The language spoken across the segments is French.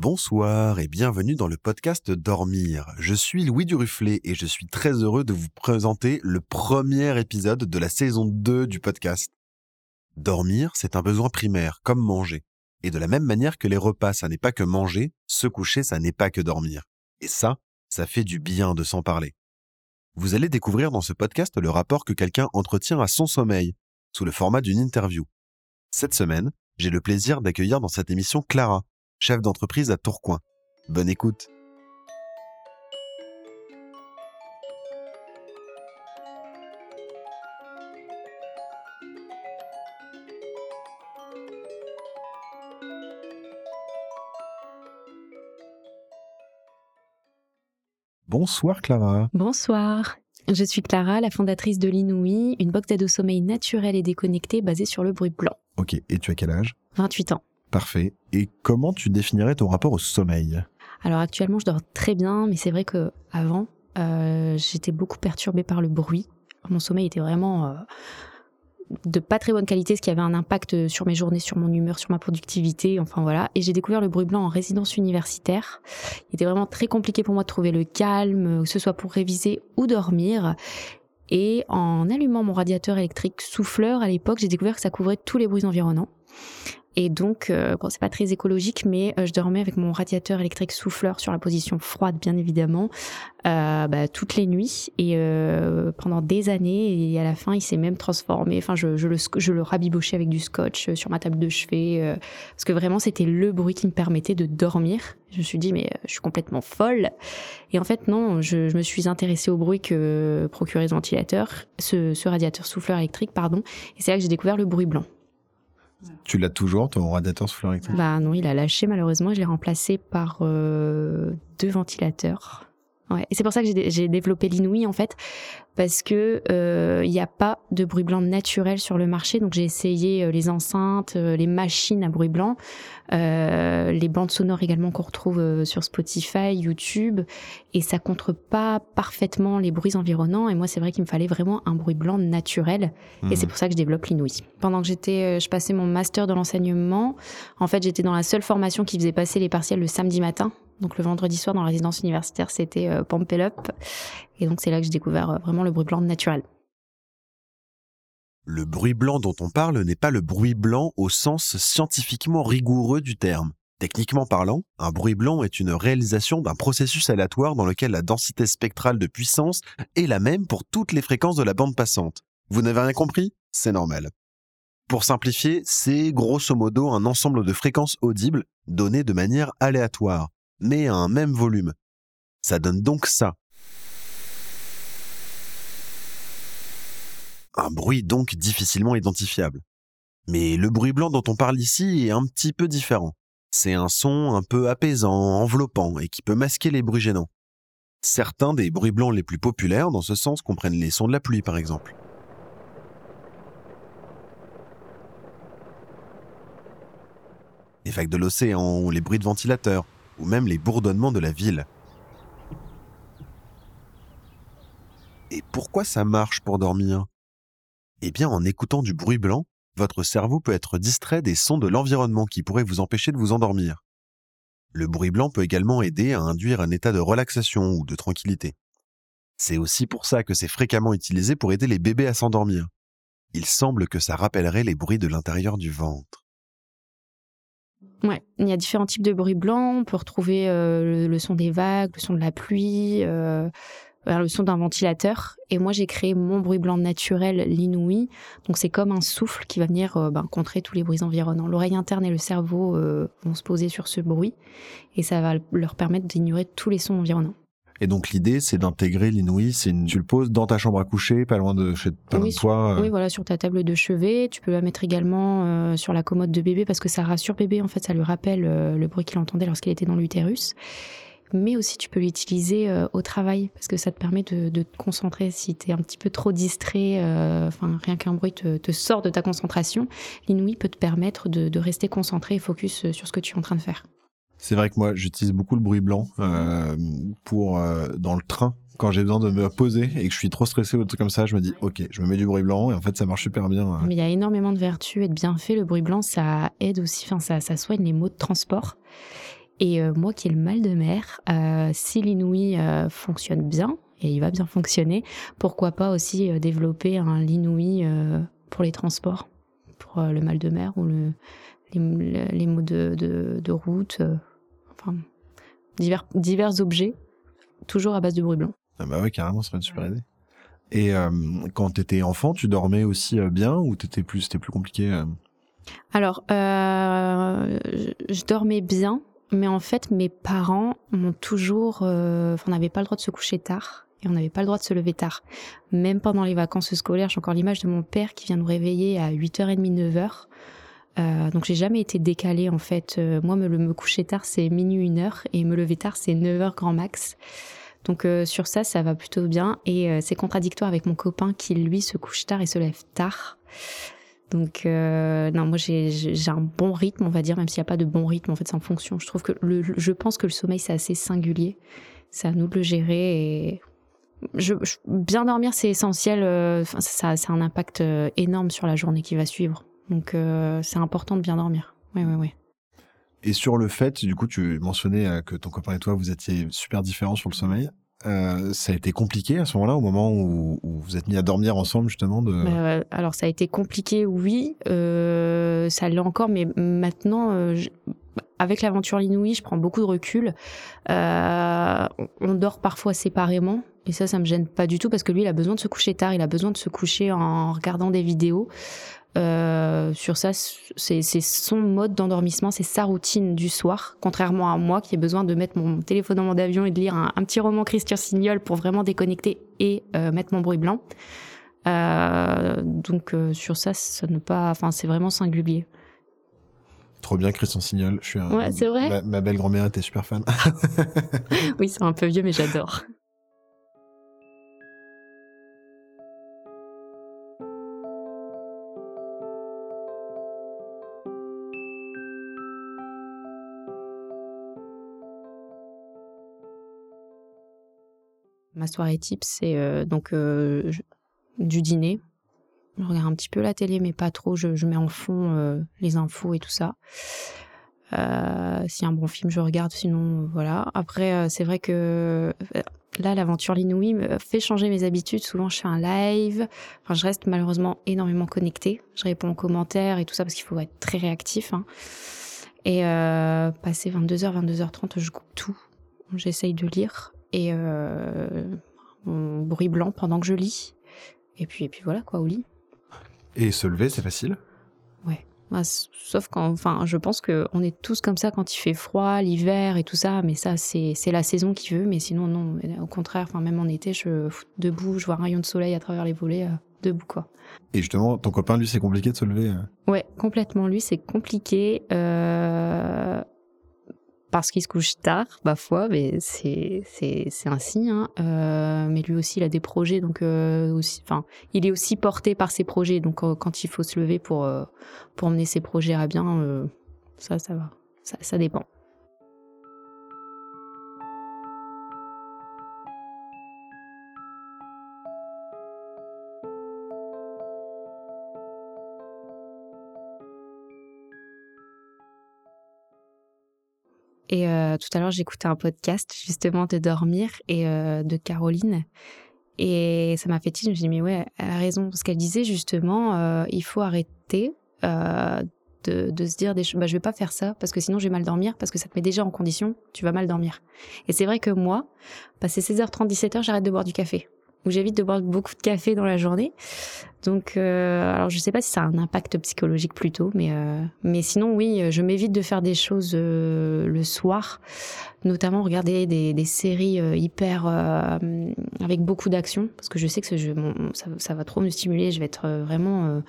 Bonsoir et bienvenue dans le podcast Dormir. Je suis Louis Duruflet et je suis très heureux de vous présenter le premier épisode de la saison 2 du podcast. Dormir, c'est un besoin primaire, comme manger. Et de la même manière que les repas, ça n'est pas que manger, se coucher, ça n'est pas que dormir. Et ça, ça fait du bien de s'en parler. Vous allez découvrir dans ce podcast le rapport que quelqu'un entretient à son sommeil, sous le format d'une interview. Cette semaine, j'ai le plaisir d'accueillir dans cette émission Clara, chef d'entreprise à Tourcoing. Bonne écoute. Bonsoir Clara. Bonsoir. Je suis Clara, la fondatrice de l'Inouï, une box d'aide au sommeil naturelle et déconnectée basée sur le bruit blanc. Ok, et tu as quel âge? 28 ans. Parfait. Et comment tu définirais ton rapport au sommeil? Alors actuellement, je dors très bien, mais c'est vrai que avant, euh, j'étais beaucoup perturbée par le bruit. Mon sommeil était vraiment euh, de pas très bonne qualité, ce qui avait un impact sur mes journées, sur mon humeur, sur ma productivité, enfin voilà. Et j'ai découvert le bruit blanc en résidence universitaire. Il était vraiment très compliqué pour moi de trouver le calme, que ce soit pour réviser ou dormir. Et en allumant mon radiateur électrique souffleur à l'époque, j'ai découvert que ça couvrait tous les bruits environnants. Et donc, euh, bon, c'est pas très écologique, mais euh, je dormais avec mon radiateur électrique souffleur sur la position froide, bien évidemment, euh, bah, toutes les nuits et euh, pendant des années. Et à la fin, il s'est même transformé. Enfin, je, je, le, je le rabibochais avec du scotch euh, sur ma table de chevet, euh, parce que vraiment, c'était le bruit qui me permettait de dormir. Je me suis dit, mais je suis complètement folle. Et en fait, non, je, je me suis intéressée au bruit que procurait ce ventilateur, ce, ce radiateur souffleur électrique, pardon. Et c'est là que j'ai découvert le bruit blanc. Tu l'as toujours, ton radiateur souffleur électrique Bah non, il a lâché malheureusement. Je l'ai remplacé par euh, deux ventilateurs. Ouais. Et c'est pour ça que j'ai, développé l'inouï en fait, parce que il euh, n'y a pas de bruit blanc naturel sur le marché. Donc j'ai essayé euh, les enceintes, euh, les machines à bruit blanc, euh, les bandes sonores également qu'on retrouve sur Spotify, YouTube, et ça contre pas parfaitement les bruits environnants. Et moi, c'est vrai qu'il me fallait vraiment un bruit blanc naturel, et c'est pour ça que je développe l'inouï. Pendant que j'étais, je passais mon master de l'enseignement, en fait, j'étais dans la seule formation qui faisait passer les partiels le samedi matin. Donc le vendredi soir dans la résidence universitaire, c'était euh. Et donc c'est là que j'ai découvert euh, vraiment le bruit blanc naturel. Le bruit blanc dont on parle n'est pas le bruit blanc au sens scientifiquement rigoureux du terme. Techniquement parlant, un bruit blanc est une réalisation d'un processus aléatoire dans lequel la densité spectrale de puissance est la même pour toutes les fréquences de la bande passante. Vous n'avez rien compris? C'est normal. Pour simplifier, c'est grosso modo un ensemble de fréquences audibles données de manière aléatoire, mais à un même volume. Ça donne donc ça. Un bruit donc difficilement identifiable. Mais le bruit blanc dont on parle ici est un petit peu différent. C'est un son un peu apaisant, enveloppant et qui peut masquer les bruits gênants. Certains des bruits blancs les plus populaires dans ce sens comprennent les sons de la pluie par exemple. Les vagues de l'océan ou les bruits de ventilateurs ou même les bourdonnements de la ville. Et pourquoi ça marche pour dormir? Eh bien en écoutant du bruit blanc, votre cerveau peut être distrait des sons de l'environnement qui pourraient vous empêcher de vous endormir. Le bruit blanc peut également aider à induire un état de relaxation ou de tranquillité. C'est aussi pour ça que c'est fréquemment utilisé pour aider les bébés à s'endormir. Il semble que ça rappellerait les bruits de l'intérieur du ventre. Ouais, il y a différents types de bruits blancs. On peut retrouver euh, le, son des vagues, le son de la pluie, euh, le son d'un ventilateur. Et moi, j'ai créé mon bruit blanc naturel, l'inouï. Donc, c'est comme un souffle qui va venir euh, ben, contrer tous les bruits environnants. L'oreille interne et le cerveau euh, vont se poser sur ce bruit et ça va leur permettre d'ignorer tous les sons environnants. Et donc l'idée, c'est d'intégrer l'inouï. C'est une... Tu le poses dans ta chambre à coucher, pas loin de chez pas loin Oui, de toi. euh, Oui, voilà, sur ta table de chevet. Tu peux la mettre également euh, sur la commode de bébé parce que ça rassure bébé. En fait, ça lui rappelle euh, le bruit qu'il entendait lorsqu'il était dans l'utérus. Mais aussi, tu peux l'utiliser euh, au travail parce que ça te permet de, de te concentrer. Si tu es un petit peu trop distrait, enfin, rien qu'un bruit te, te sort de ta concentration, l'inouï peut te permettre de, de rester concentré et focus sur ce que tu es en train de faire. C'est vrai que moi, j'utilise beaucoup le bruit blanc euh, pour euh, dans le train. Quand j'ai besoin de me poser et que je suis trop stressé ou des trucs comme ça, je me dis ok, je me mets du bruit blanc et en fait ça marche super bien. euh. Mais il y a énormément de vertus et de bienfaits. Le bruit blanc, ça aide aussi, enfin, ça, soigne les maux de transport. Et moi qui ai le mal de mer, si l'inouï fonctionne bien, et il va bien fonctionner, pourquoi pas aussi développer un l'inouï pour les transports, pour le mal de mer ou le, les, maux de, route, enfin divers, divers objets, toujours à base de bruit blanc. Ah bah ouais, carrément, ça serait une super idée. Et euh, quand tu étais enfant, tu dormais aussi euh, bien ou t'étais plus, c'était plus compliqué euh? Alors, je dormais bien, mais en fait, mes parents m'ont toujours, on n'avait pas le droit de se coucher tard et on n'avait pas le droit de se lever tard. Même pendant les vacances scolaires, j'ai encore l'image de mon père qui vient nous réveiller à 8h30, 9h. Euh, donc j'ai jamais été décalée en fait. moi, me, me coucher tard, c'est minuit, 1 heure, et me lever tard, c'est 9 h grand max. Donc euh, sur ça, ça va plutôt bien. Et euh, c'est contradictoire avec mon copain qui, lui, se couche tard et se lève tard. Donc euh, non, moi j'ai un bon rythme, on va dire, même s'il n'y a pas de bon rythme, en fait c'est en fonction. Je trouve que le, je pense que le sommeil c'est assez singulier. C'est à nous de le gérer bien dormir c'est essentiel. ça, ça a un impact énorme sur la journée qui va suivre. Donc c'est important de bien dormir. Oui, oui, oui. Et sur le fait, du coup, tu mentionnais euh, que ton copain et toi, vous étiez super différents sur le sommeil. Euh, ça a été compliqué à ce moment-là, au moment où, vous êtes mis à dormir ensemble, justement de... Euh, alors, ça a été compliqué, oui. Euh, ça l'est encore, mais maintenant, euh, avec l'aventure Linouï, je prends beaucoup de recul. on dort parfois séparément. Et ça, ça me gêne pas du tout parce que lui, il a besoin de se coucher tard, il a besoin de se coucher en regardant des vidéos. Euh, sur ça, c'est son mode d'endormissement, c'est sa routine du soir, contrairement à moi qui ai besoin de mettre mon téléphone en mode avion et de lire un, petit roman Christian Signol pour vraiment déconnecter et euh, mettre mon bruit blanc. Euh, donc sur ça, ça ne pas, enfin c'est vraiment singulier. Trop bien Christian Signol, je suis un, ouais, c'est vrai. Ma, ma belle grand-mère était super fan. oui, c'est un peu vieux mais j'adore. Ma soirée type, c'est euh, donc euh, du dîner. Je regarde un petit peu la télé, mais pas trop. Je, mets en fond euh, les infos et tout ça. Y a un bon film, je regarde. Sinon, voilà. Après, c'est vrai que là, l'aventure Linouï me fait changer mes habitudes. Souvent, je fais un live. Enfin, je reste malheureusement énormément connectée. Je réponds aux commentaires et tout ça parce qu'il faut être très réactif. Hein. Et passer 22h, 22h30, je coupe tout. J'essaye de lire et euh, mon bruit blanc pendant que je lis. Et puis, et puis voilà, quoi, au lit. Et se lever, c'est facile Ouais. Bah, sauf quand, enfin, je pense qu'on est tous comme ça quand il fait froid, l'hiver et tout ça, mais ça, c'est la saison qui veut, mais sinon, non, au contraire, enfin, même en été, je debout, je vois un rayon de soleil à travers les volets, euh, debout, quoi. Et justement, ton copain, lui, c'est compliqué de se lever euh Ouais, complètement. Lui, c'est compliqué. Euh, parce qu'il se couche tard, parfois, mais c'est ainsi. Hein. Euh, mais lui aussi, il a des projets, donc euh, aussi, enfin, il est aussi porté par ses projets. Donc euh, quand il faut se lever pour pour mener ses projets à bien, ça ça va, ça ça dépend. Et euh, tout à l'heure, j'écoutais un podcast justement de dormir et euh, de Caroline. Et ça m'a fait tilt. Je me suis dit, mais ouais, elle a raison. Parce qu'elle disait justement, euh, il faut arrêter de, se dire des. Bah, je vais pas faire ça parce que sinon je vais mal dormir parce que ça te met déjà en condition, tu vas mal dormir. Et c'est vrai que moi, passer 16h30, 17h, j'arrête de boire du café où j'évite de boire beaucoup de café dans la journée. Donc, euh, alors je sais pas si ça a un impact psychologique plutôt, mais euh, mais sinon oui, je m'évite de faire des choses euh, le soir, notamment regarder des, des séries euh, hyper euh, avec beaucoup d'action, parce que je sais que ce jeu, ça, va trop me stimuler, je vais être vraiment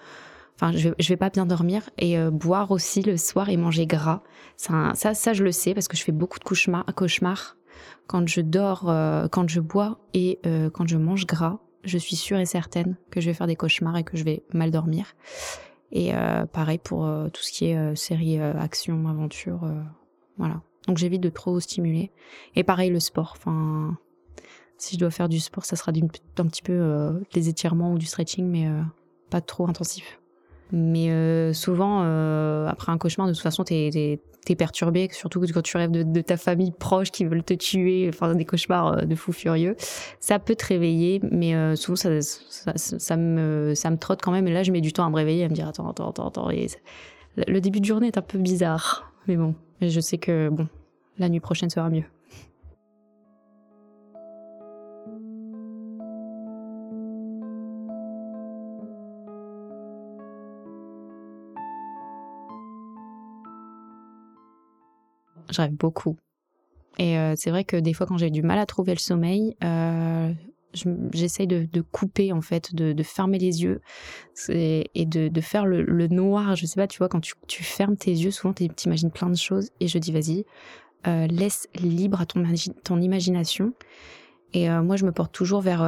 Enfin, je vais, pas bien dormir et boire aussi le soir et manger gras. Ça, ça, ça, je le sais parce que je fais beaucoup de cauchemars, cauchemars quand je dors, euh, quand je bois et euh, quand je mange gras, je suis sûre et certaine que je vais faire des cauchemars et que je vais mal dormir. Et euh, pareil pour tout ce qui est série action, aventure, voilà. Donc j'évite de trop stimuler. Et pareil le sport. Enfin, si je dois faire du sport, ça sera d'un petit peu des étirements ou du stretching, mais pas trop intensif. Mais euh, souvent, euh, après un cauchemar, de toute façon, t'es es, perturbé, surtout quand tu rêves de, ta famille proche qui veulent te tuer, enfin des cauchemars euh, de fou furieux. Ça peut te réveiller, mais souvent ça, ça, me, ça me trotte quand même. Et là, je mets du temps à me réveiller, à me dire attends, attends, attends, attends. le début de journée est un peu bizarre, mais bon, je sais que bon, la nuit prochaine sera mieux. Je rêve beaucoup. Et euh, c'est vrai que des fois, quand j'ai du mal à trouver le sommeil, euh, j'essaye de, couper, en fait, de, fermer les yeux et de, faire le, noir. Je sais pas, tu vois, quand tu, fermes tes yeux, souvent, tu imagines plein de choses. Et je dis, vas-y, euh, laisse libre à ton, imagination. Et moi, je me porte toujours vers.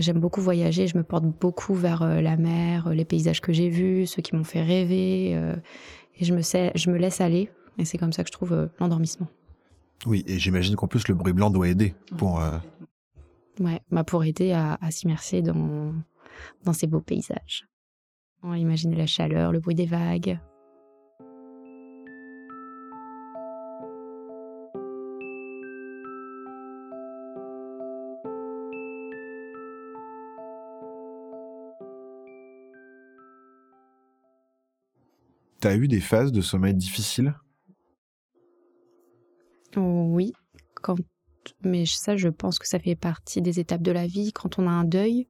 J'aime beaucoup voyager. Je me porte beaucoup vers la mer, les paysages que j'ai vus, ceux qui m'ont fait rêver. et je me laisse aller et c'est comme ça que je trouve euh, l'endormissement. Oui, et j'imagine qu'en plus le bruit blanc doit aider pour. Euh, ouais, bah pour aider à, s'immerser dans, dans ces beaux paysages. Imaginer la chaleur, le bruit des vagues. T'as eu des phases de sommeil difficiles? Oui, quand, mais ça, je pense que ça fait partie des étapes de la vie. Quand on a un deuil,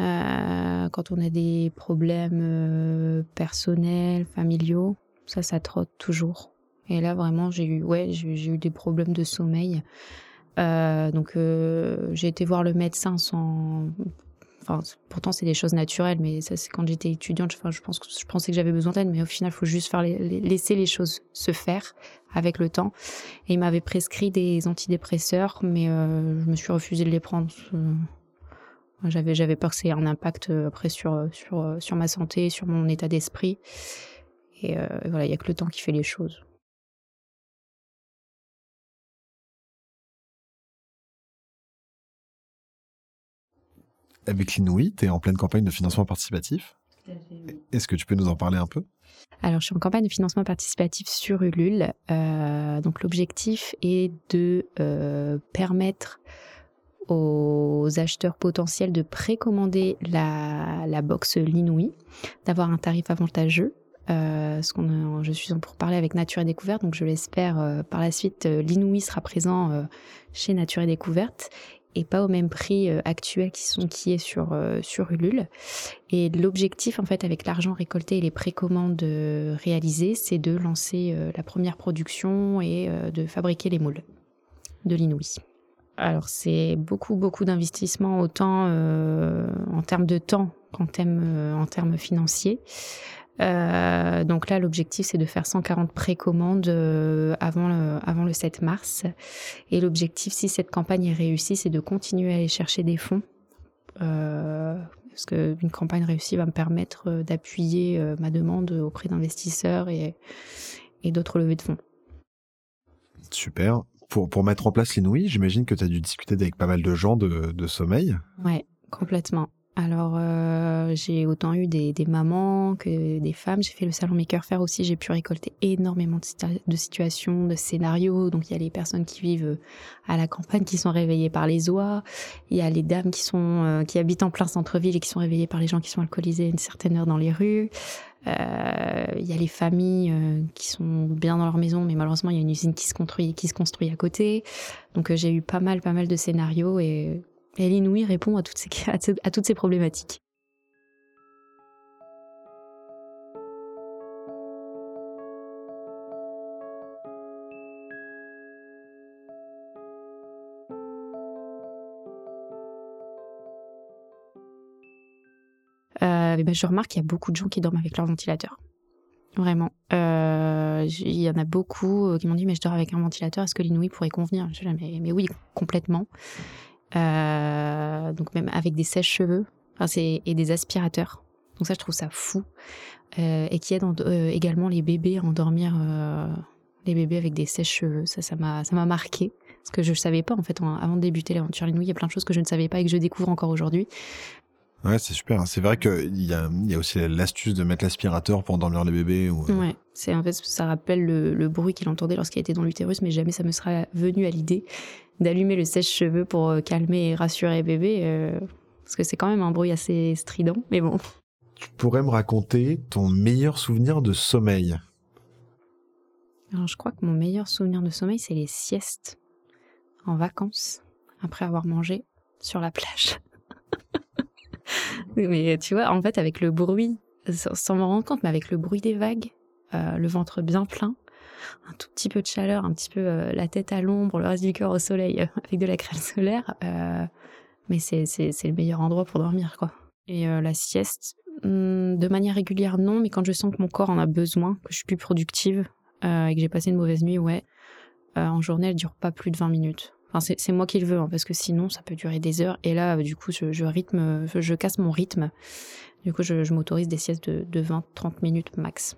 euh, quand on a des problèmes euh, personnels, familiaux, ça, ça trotte toujours. Et là, vraiment, j'ai eu, ouais, j'ai eu des problèmes de sommeil. Euh, donc, j'ai été voir le médecin sans pourtant, c'est des choses naturelles, mais ça, c'est quand j'étais étudiante. Enfin, je pense que je pensais que j'avais besoin d'aide, mais au final, il faut juste faire laisser les choses se faire avec le temps. Et il m'avait prescrit des antidépresseurs, mais euh, je me suis refusée de les prendre. J'avais, j'avais peur que c'est un impact euh, après sur, sur, sur ma santé, sur mon état d'esprit. Et euh, voilà, il n'y a que le temps qui fait les choses. Avec l'Inouï, tu es en pleine campagne de financement participatif. Est-ce que tu peux nous en parler un peu? Alors, je suis en campagne de financement participatif sur Ulule. Euh, donc, l'objectif est de euh, permettre aux acheteurs potentiels de précommander la, la box Linouï, d'avoir un tarif avantageux. Euh, ce qu'on, je suis en pour parler avec Nature et Découverte, donc je l'espère par la suite, l'Inouï sera présent chez Nature et Découverte et pas au même prix euh, actuel qui, sont, qui est sur, euh, sur Ulule. Et l'objectif, en fait, avec l'argent récolté et les précommandes euh, réalisées, c'est de lancer la première production et de fabriquer les moules de l'inouï. Alors c'est beaucoup beaucoup d'investissement autant en termes de temps qu'en termes en termes financiers. Euh, donc là, l'objectif, c'est de faire 140 précommandes euh, avant, le, avant le 7 mars. Et l'objectif, si cette campagne est réussie, c'est de continuer à aller chercher des fonds. Euh, parce qu'une campagne réussie va me permettre d'appuyer ma demande auprès d'investisseurs et, et d'autres levées de fonds. Super. Pour, pour mettre en place l'inouï, j'imagine que tu as dû discuter avec pas mal de gens de, de sommeil. Ouais, complètement. Alors, euh, j'ai autant eu des, mamans que des femmes. J'ai fait le salon Maker Faire aussi. J'ai pu récolter énormément de, situations, de scénarios. Donc, il y a les personnes qui vivent euh, à la campagne qui sont réveillées par les oies. Il y a les dames qui sont euh, qui habitent en plein centre-ville et qui sont réveillées par les gens qui sont alcoolisés à une certaine heure dans les rues. il y a les familles qui sont bien dans leur maison, mais malheureusement, il y a une usine qui se construit, qui se construit à côté. Donc, j'ai eu pas mal, pas mal de scénarios et et l'inouï répond à toutes ces, problématiques. Euh, ben je remarque qu'il y a beaucoup de gens qui dorment avec leur ventilateur. Vraiment. Euh, il y en a beaucoup euh, qui m'ont dit, mais je dors avec un ventilateur, est-ce que l'inouï pourrait convenir? Je dis, mais, mais oui, complètement. Euh, donc même avec des sèches-cheveux et des aspirateurs. Donc ça, je trouve ça fou. Euh, et qui aide euh, également les bébés à endormir les bébés avec des sèches-cheveux. Ça, ça m'a, marqué. Parce que je ne savais pas, en fait, avant de débuter l'aventure Linouille, il y a plein de choses que je ne savais pas et que je découvre encore aujourd'hui. Ouais, c'est super. C'est vrai qu'il y a, y a aussi l'astuce de mettre l'aspirateur pour endormir les bébés. Ou... Ouais, c'est en fait ça rappelle le, bruit qu'il entendait lorsqu'il était dans l'utérus, mais jamais ça me sera venu à l'idée d'allumer le sèche-cheveux pour euh, calmer et rassurer bébé, euh, parce que c'est quand même un bruit assez strident. Mais bon. Tu pourrais me raconter ton meilleur souvenir de sommeil? Alors je crois que mon meilleur souvenir de sommeil, c'est les siestes en vacances après avoir mangé sur la plage. mais tu vois, en fait, avec le bruit, sans m'en rendre compte, mais avec le bruit des vagues, euh, le ventre bien plein, un tout petit peu de chaleur, un petit peu euh, la tête à l'ombre, le reste du cœur au soleil euh, avec de la crème solaire, mais c'est le meilleur endroit pour dormir, quoi. Et la sieste, hmm, de manière régulière, non, mais quand je sens que mon corps en a besoin, que je suis plus productive et que j'ai passé une mauvaise nuit, ouais, en journée, elle dure pas plus de 20 minutes c'est moi qui le veux, hein, parce que sinon, ça peut durer des heures. Et là, du coup, je, rythme, je, casse mon rythme. Du coup, je, m'autorise des siestes de, 20-30 minutes max.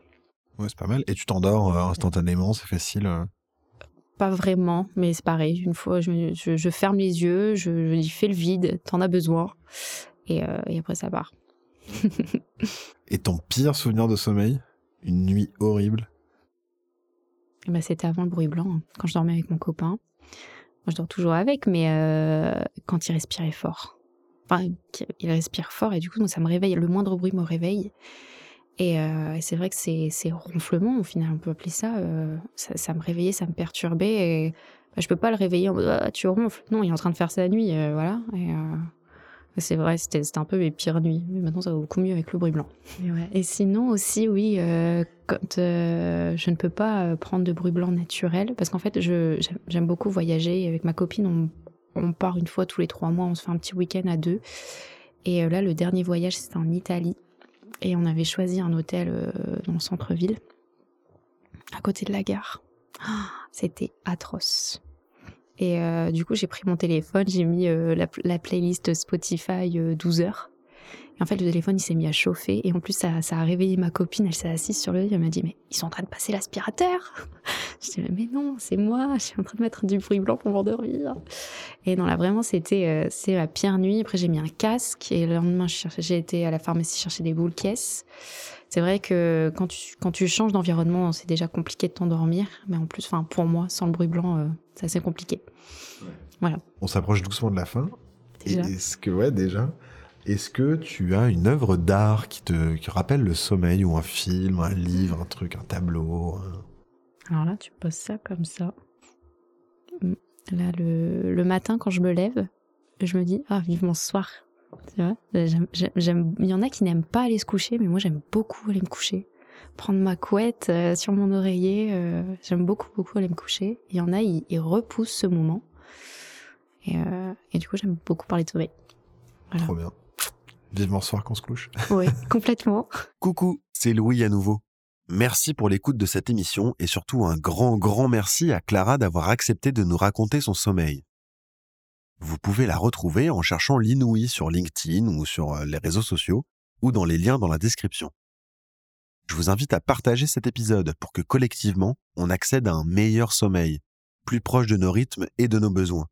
Ouais, c'est pas mal. Et tu t'endors euh, instantanément, c'est facile euh? Pas vraiment, mais c'est pareil. Une fois, je, ferme les yeux, je, dis fais le vide, t'en as besoin. Et, euh, après, ça part. et ton pire souvenir de sommeil? Une nuit horrible? Eh ben, C'était avant le bruit blanc, hein, quand je dormais avec mon copain je dors toujours avec, mais euh, quand il respirait fort. Enfin, il respire fort et du coup, ça me réveille. Le moindre bruit me réveille. Et, euh, c'est vrai que ces, ronflements, au final, on peut appeler ça, euh, ça, me réveillait, ça me perturbait. Et bah, je peux pas le réveiller en mode ah, tu ronfles. Non, il est en train de faire sa nuit, voilà. C'est vrai, c'était un peu mes pires nuits. Mais maintenant, ça va beaucoup mieux avec le bruit blanc. Et, sinon aussi, oui, euh, quand euh, je ne peux pas euh, prendre de bruit blanc naturel, parce qu'en fait, j'aime beaucoup voyager. Avec ma copine, on, part une fois tous les trois mois, on se fait un petit week-end à deux. Et là, le dernier voyage, c'était en Italie. Et on avait choisi un hôtel dans le centre-ville, à côté de la gare. Ah, c'était atroce. Et euh, du coup, j'ai pris mon téléphone, j'ai mis euh, la, playlist Spotify 12 euh, heures. Et en fait, le téléphone, il s'est mis à chauffer. Et en plus, ça, ça a réveillé ma copine. Elle s'est assise sur le lit. Elle m'a dit, mais ils sont en train de passer l'aspirateur. je dis, mais non, c'est moi. Je suis en train de mettre du bruit blanc pour m'endormir. Et non, là, vraiment, c'était c'est la pire nuit. Après, j'ai mis un casque. Et le lendemain, j'ai été à la pharmacie chercher des boules caisses. C'est vrai que quand tu, quand tu changes d'environnement, c'est déjà compliqué de t'endormir. Mais en plus, enfin, pour moi, sans le bruit blanc, euh, c'est assez compliqué. Voilà. On s'approche doucement de la fin. Est-ce que, ouais, déjà. Est-ce que tu as une œuvre d'art qui te qui rappelle le sommeil ou un film, un livre, un truc, un tableau Alors là, tu poses ça comme ça. Là, le, le matin, quand je me lève, je me dis, ah, vivement ce soir, j'aime, il y en a qui n'aiment pas aller se coucher, mais moi j'aime beaucoup aller me coucher. Prendre ma couette euh, sur mon oreiller, euh, j'aime beaucoup, beaucoup aller me coucher. Il y en a, ils, repoussent ce moment. Euh, et, du coup, j'aime beaucoup parler de sommeil. Trop bien. Vivement ce soir qu'on se couche. Oui, complètement. Coucou, c'est Louis à nouveau. Merci pour l'écoute de cette émission et surtout un grand, grand merci à Clara d'avoir accepté de nous raconter son sommeil. Vous pouvez la retrouver en cherchant l'Inouï sur LinkedIn ou sur euh, les réseaux sociaux ou dans les liens dans la description. Je vous invite à partager cet épisode pour que collectivement, on accède à un meilleur sommeil, plus proche de nos rythmes et de nos besoins.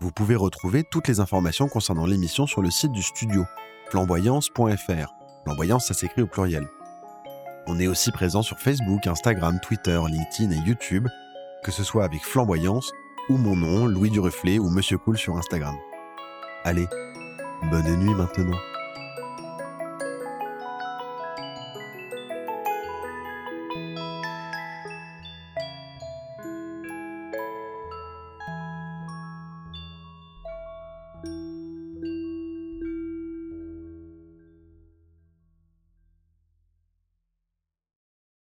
Vous pouvez retrouver toutes les informations concernant l'émission sur le site du studio, flamboyance.fr. Flamboyance, ça s'écrit au pluriel. On est aussi présent sur Facebook, Instagram, Twitter, LinkedIn et YouTube, que ce soit avec Flamboyance ou mon nom, Louis Duruflé ou Monsieur Cool sur Instagram. Allez, bonne nuit maintenant.